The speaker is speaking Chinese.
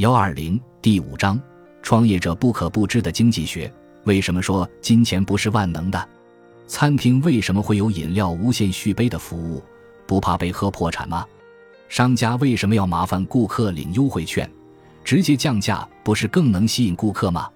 幺二零第五章创业者不可不知的经济学为什么说金钱不是万能的？餐厅为什么会有饮料无限续杯的服务？不怕被喝破产吗？商家为什么要麻烦顾客领优惠券？直接降价不是更能吸引顾客吗？